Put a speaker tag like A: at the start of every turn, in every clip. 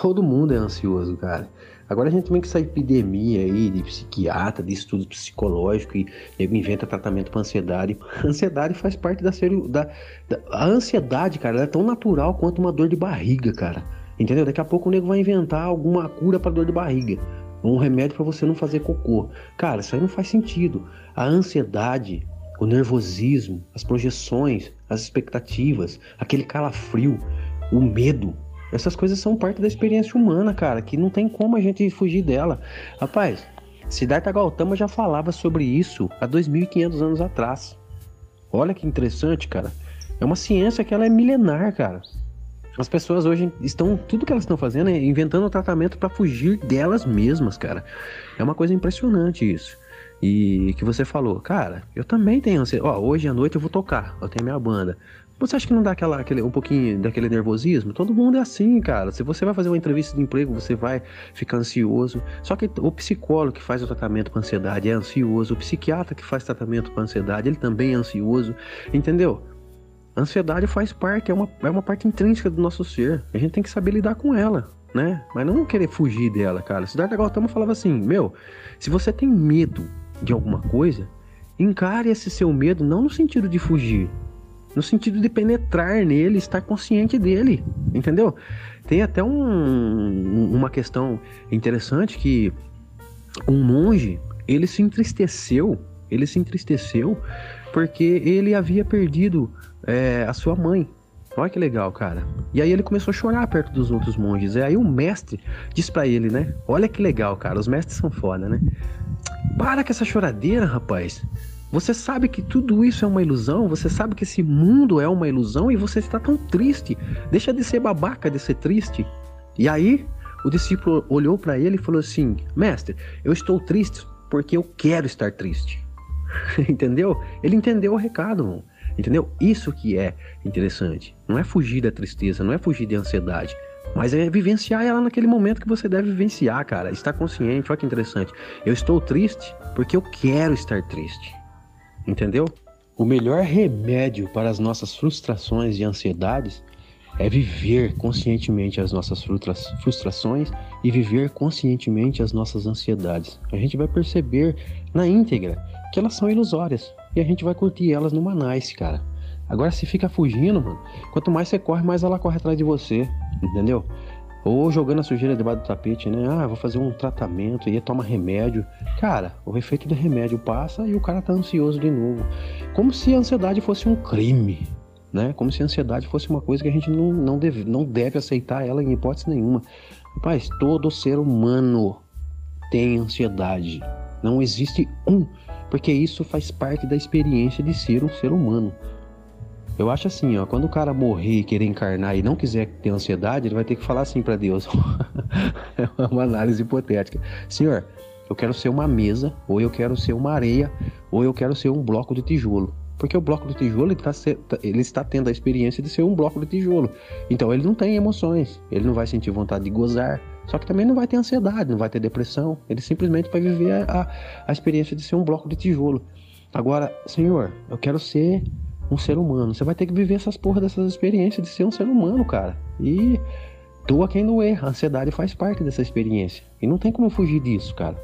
A: Todo mundo é ansioso, cara. Agora a gente tem que essa epidemia aí de psiquiatra, de estudo psicológico e nego inventa tratamento para ansiedade. A ansiedade faz parte da, da, da a ansiedade, cara, é tão natural quanto uma dor de barriga, cara. Entendeu? Daqui a pouco o nego vai inventar alguma cura para dor de barriga, um remédio para você não fazer cocô. Cara, isso aí não faz sentido. A ansiedade, o nervosismo, as projeções, as expectativas, aquele calafrio, o medo, essas coisas são parte da experiência humana, cara, que não tem como a gente fugir dela. Rapaz, Siddhartha Gautama já falava sobre isso há 2.500 anos atrás. Olha que interessante, cara. É uma ciência que ela é milenar, cara. As pessoas hoje estão, tudo que elas estão fazendo é inventando um tratamento para fugir delas mesmas, cara. É uma coisa impressionante isso. E que você falou, cara, eu também tenho ansiedade. Ó, hoje à noite eu vou tocar, eu tenho minha banda. Você acha que não dá aquela, aquele, um pouquinho daquele nervosismo? Todo mundo é assim, cara. Se você vai fazer uma entrevista de emprego, você vai ficar ansioso. Só que o psicólogo que faz o tratamento para ansiedade é ansioso. O psiquiatra que faz tratamento para ansiedade, ele também é ansioso. Entendeu? Ansiedade faz parte, é uma, é uma parte intrínseca do nosso ser. A gente tem que saber lidar com ela, né? Mas não querer fugir dela, cara. Siddhartha Gautama falava assim: Meu, se você tem medo de alguma coisa, encare esse seu medo não no sentido de fugir, no sentido de penetrar nele, estar consciente dele, entendeu? Tem até um, uma questão interessante que um monge ele se entristeceu, ele se entristeceu porque ele havia perdido é, a sua mãe. Olha que legal, cara. E aí ele começou a chorar perto dos outros monges. E aí o mestre diz para ele, né? Olha que legal, cara. Os mestres são foda, né? Para com essa choradeira, rapaz. Você sabe que tudo isso é uma ilusão, você sabe que esse mundo é uma ilusão e você está tão triste. Deixa de ser babaca, de ser triste. E aí, o discípulo olhou para ele e falou assim: Mestre, eu estou triste porque eu quero estar triste. entendeu? Ele entendeu o recado, mano. entendeu? Isso que é interessante. Não é fugir da tristeza, não é fugir da ansiedade. Mas é vivenciar ela naquele momento que você deve vivenciar, cara. Estar consciente, olha que interessante. Eu estou triste porque eu quero estar triste. Entendeu? O melhor remédio para as nossas frustrações e ansiedades é viver conscientemente as nossas frustrações e viver conscientemente as nossas ansiedades. A gente vai perceber na íntegra que elas são ilusórias e a gente vai curtir elas numa nice, cara. Agora se fica fugindo, mano, quanto mais você corre, mais ela corre atrás de você, entendeu? Ou jogando a sujeira debaixo do tapete, né? Ah, vou fazer um tratamento e toma remédio. Cara, o efeito do remédio passa e o cara tá ansioso de novo. Como se a ansiedade fosse um crime, né? Como se a ansiedade fosse uma coisa que a gente não, não, deve, não deve aceitar ela em hipótese nenhuma. Rapaz, todo ser humano tem ansiedade. Não existe um, porque isso faz parte da experiência de ser um ser humano. Eu acho assim, ó, quando o cara morrer e querer encarnar e não quiser ter ansiedade, ele vai ter que falar assim para Deus. é uma análise hipotética. Senhor, eu quero ser uma mesa, ou eu quero ser uma areia, ou eu quero ser um bloco de tijolo. Porque o bloco de tijolo ele, tá, ele está tendo a experiência de ser um bloco de tijolo. Então ele não tem emoções, ele não vai sentir vontade de gozar, só que também não vai ter ansiedade, não vai ter depressão. Ele simplesmente vai viver a, a experiência de ser um bloco de tijolo. Agora, Senhor, eu quero ser um ser humano. Você vai ter que viver essas porra dessas experiências de ser um ser humano, cara. E doa quem erra. A ansiedade faz parte dessa experiência. E não tem como fugir disso, cara.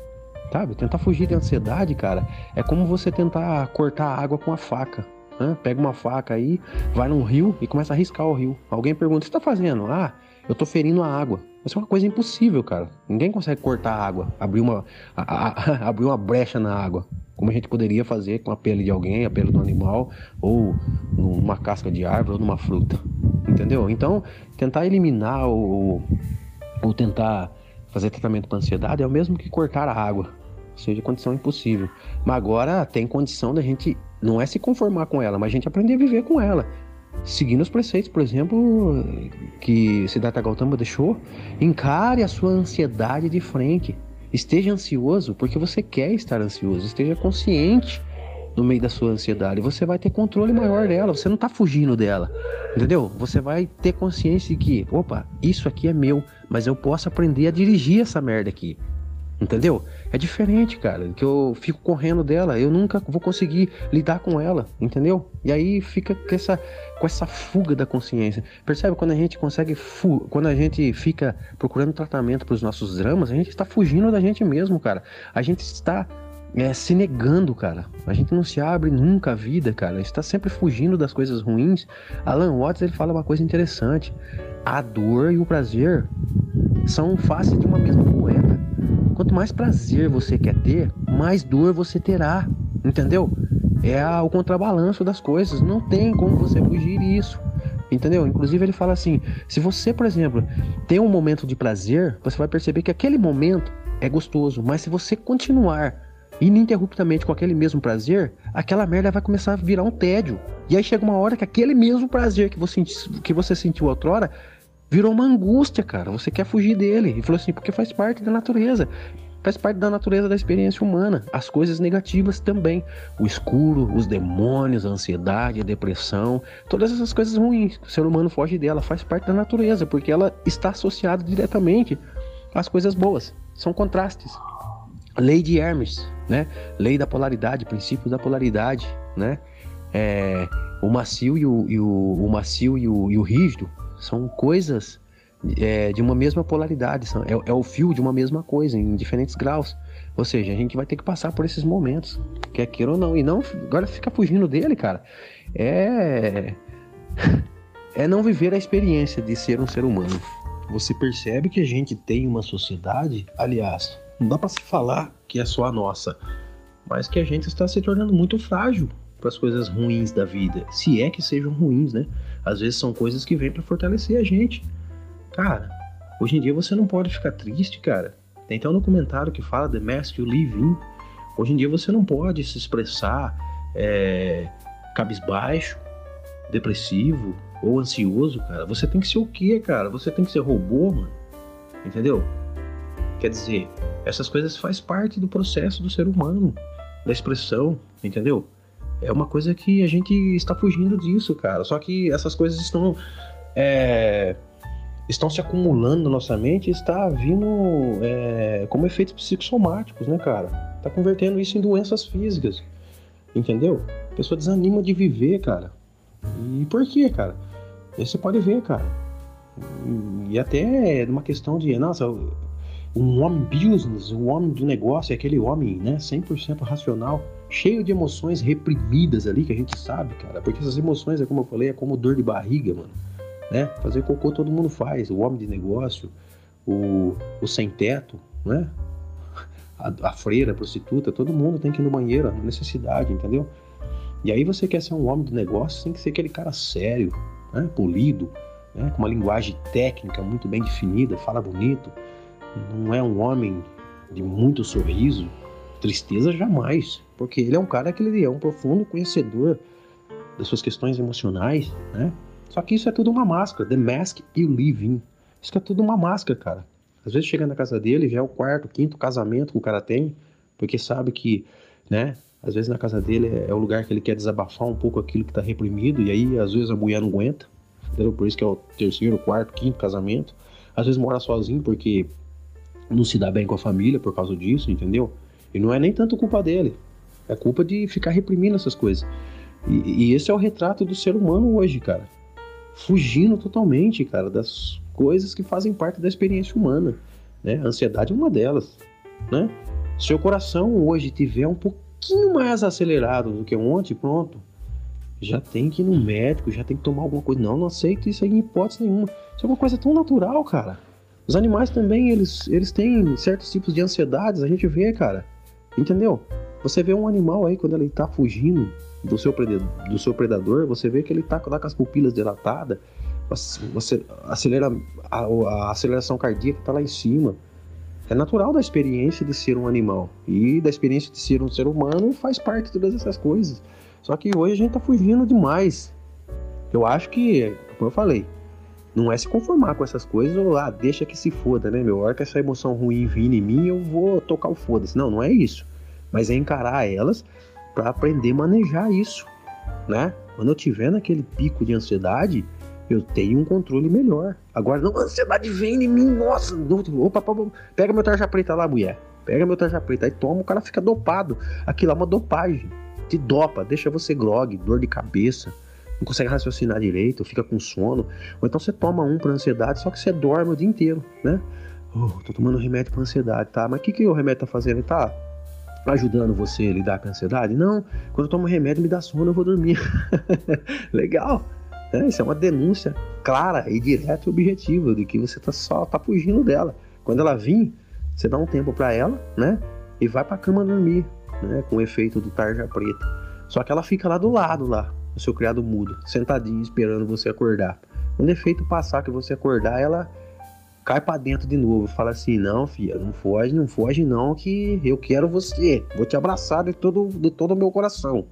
A: Sabe? Tentar fugir da ansiedade, cara, é como você tentar cortar a água com a faca. Né? Pega uma faca aí, vai num rio e começa a riscar o rio. Alguém pergunta: o que você tá fazendo? Ah, eu tô ferindo a água. Isso é uma coisa impossível, cara. Ninguém consegue cortar a água, abrir uma, a, a, abrir uma brecha na água como a gente poderia fazer com a pele de alguém, a pele do animal, ou numa casca de árvore, ou numa fruta. Entendeu? Então, tentar eliminar ou, ou tentar fazer tratamento para ansiedade é o mesmo que cortar a água. Ou seja, condição impossível. Mas agora tem condição da gente não é se conformar com ela, mas a gente aprender a viver com ela. Seguindo os preceitos, por exemplo, que Siddhartha Gautama deixou, encare a sua ansiedade de frente. Esteja ansioso porque você quer estar ansioso. Esteja consciente no meio da sua ansiedade. Você vai ter controle maior dela. Você não está fugindo dela. Entendeu? Você vai ter consciência de que, opa, isso aqui é meu, mas eu posso aprender a dirigir essa merda aqui. Entendeu? É diferente, cara, que eu fico correndo dela, eu nunca vou conseguir lidar com ela, entendeu? E aí fica com essa, com essa fuga da consciência. Percebe quando a gente consegue, fu quando a gente fica procurando tratamento para os nossos dramas, a gente está fugindo da gente mesmo, cara. A gente está é, se negando, cara. A gente não se abre nunca a vida, cara. A gente está sempre fugindo das coisas ruins. Alan Watts ele fala uma coisa interessante. A dor e o prazer são faces de uma mesma moeda. Quanto mais prazer você quer ter, mais dor você terá, entendeu? É o contrabalanço das coisas, não tem como você fugir disso. Entendeu? Inclusive ele fala assim: se você, por exemplo, tem um momento de prazer, você vai perceber que aquele momento é gostoso, mas se você continuar ininterruptamente com aquele mesmo prazer, aquela merda vai começar a virar um tédio. E aí chega uma hora que aquele mesmo prazer que você, que você sentiu outrora virou uma angústia, cara. Você quer fugir dele. E falou assim, porque faz parte da natureza. Faz parte da natureza da experiência humana. As coisas negativas também. O escuro, os demônios, a ansiedade, a depressão, todas essas coisas ruins. O ser humano foge dela. Faz parte da natureza, porque ela está associada diretamente às coisas boas. São contrastes. Lei de Hermes, né? Lei da polaridade, princípio da polaridade, né? É, o macio e o, e o, o macio e o, e o rígido são coisas é, de uma mesma polaridade, são, é, é, o fio de uma mesma coisa, em diferentes graus. Ou seja, a gente vai ter que passar por esses momentos, quer queira ou não. E não agora ficar fugindo dele, cara, é. É não viver a experiência de ser um ser humano. Você percebe que a gente tem uma sociedade, aliás, não dá para se falar que é só a nossa, mas que a gente está se tornando muito frágil para as coisas ruins da vida, se é que sejam ruins, né? Às vezes são coisas que vêm para fortalecer a gente. Cara, hoje em dia você não pode ficar triste, cara. Tem até um documentário que fala The Mask You Live In. Hoje em dia você não pode se expressar é, cabisbaixo, depressivo ou ansioso, cara. Você tem que ser o quê, cara? Você tem que ser robô, mano. Entendeu? Quer dizer, essas coisas faz parte do processo do ser humano, da expressão, entendeu? É uma coisa que a gente está fugindo disso, cara. Só que essas coisas estão. É, estão se acumulando na nossa mente e está vindo é, como efeitos psicossomáticos, né, cara? Tá convertendo isso em doenças físicas. Entendeu? A pessoa desanima de viver, cara. E por quê, cara? Você pode ver, cara. E até uma questão de, nossa, um homem business, um homem do negócio, é aquele homem, né, 100% racional cheio de emoções reprimidas ali, que a gente sabe, cara. Porque essas emoções, é como eu falei, é como dor de barriga, mano. Né? Fazer cocô todo mundo faz. O homem de negócio, o, o sem teto, né? A, a freira, a prostituta, todo mundo tem que ir no banheiro, necessidade, entendeu? E aí você quer ser um homem de negócio, tem que ser aquele cara sério, né? polido, né? com uma linguagem técnica muito bem definida, fala bonito. Não é um homem de muito sorriso, tristeza jamais, porque ele é um cara que ele é um profundo conhecedor das suas questões emocionais, né? Só que isso é tudo uma máscara, the mask you live in. Isso é tudo uma máscara, cara. Às vezes chega na casa dele, já é o quarto, quinto casamento que o cara tem, porque sabe que, né? Às vezes na casa dele é o lugar que ele quer desabafar um pouco aquilo que tá reprimido, e aí às vezes a mulher não aguenta, entendeu? Por isso que é o terceiro, quarto, quinto casamento. Às vezes mora sozinho porque não se dá bem com a família por causa disso, entendeu? E não é nem tanto culpa dele, é culpa de ficar reprimindo essas coisas. E, e esse é o retrato do ser humano hoje, cara. Fugindo totalmente, cara, das coisas que fazem parte da experiência humana. Né? A ansiedade é uma delas. Né? Se o coração hoje tiver um pouquinho mais acelerado do que ontem, pronto. Já tem que ir no médico, já tem que tomar alguma coisa. Não, não aceito isso aí em hipótese nenhuma. Isso é uma coisa tão natural, cara. Os animais também, eles, eles têm certos tipos de ansiedades, a gente vê, cara. Entendeu? Você vê um animal aí quando ele está fugindo do seu, predador, do seu predador, você vê que ele está com as pupilas dilatadas, você acelera a, a aceleração cardíaca está lá em cima. É natural da experiência de ser um animal e da experiência de ser um ser humano faz parte de todas essas coisas. Só que hoje a gente está fugindo demais. Eu acho que, como eu falei, não é se conformar com essas coisas ou lá, ah, deixa que se foda, né, meu? A hora que essa emoção ruim vir em mim, eu vou tocar o foda-se. Não, não é isso. Mas é encarar elas para aprender a manejar isso, né? Quando eu tiver naquele pico de ansiedade, eu tenho um controle melhor. Agora, não, a ansiedade vem em mim, nossa, não, opa, opa, pega meu tarja preta lá, mulher. Pega meu tarja preta, aí toma, o cara fica dopado. Aquilo é uma dopagem. Te dopa, deixa você grog, dor de cabeça, não consegue raciocinar direito, fica com sono. Ou então você toma um para ansiedade, só que você dorme o dia inteiro, né? Oh, tô tomando remédio para ansiedade, tá? Mas o que, que o remédio tá fazendo? Ele tá ajudando você a lidar com a ansiedade? Não. Quando eu tomo remédio, me dá sono, eu vou dormir. Legal. É, isso é uma denúncia clara e direta e objetiva de que você tá só tá fugindo dela. Quando ela vir, você dá um tempo para ela, né? E vai para cama dormir, né? Com o efeito do tarja preta. Só que ela fica lá do lado lá, o seu criado mudo, sentadinho esperando você acordar. Quando o efeito passar que você acordar, ela cai para dentro de novo, fala assim: "Não, filha, não foge, não foge não, que eu quero você. Vou te abraçar de todo de todo o meu coração."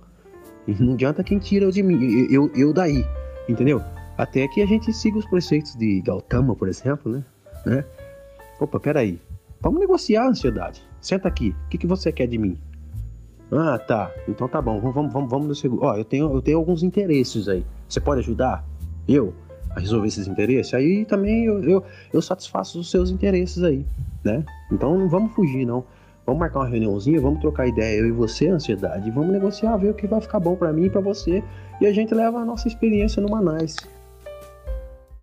A: E não adianta quem tira de mim, eu, eu daí, entendeu? Até que a gente siga os preceitos de Gautama, por exemplo, né? né? Opa, peraí. Vamos negociar a ansiedade. Senta aqui. O que, que você quer de mim? Ah, tá. Então tá bom. Vamos, vamos, vamos no segundo. Ó, eu tenho, eu tenho alguns interesses aí. Você pode ajudar? Eu? A resolver esses interesses? Aí também eu, eu, eu satisfaço os seus interesses aí, né? Então não vamos fugir, não. Vamos marcar uma reuniãozinha, vamos trocar ideia, eu e você, ansiedade, vamos negociar, ver o que vai ficar bom para mim e para você, e a gente leva a nossa experiência numa nice.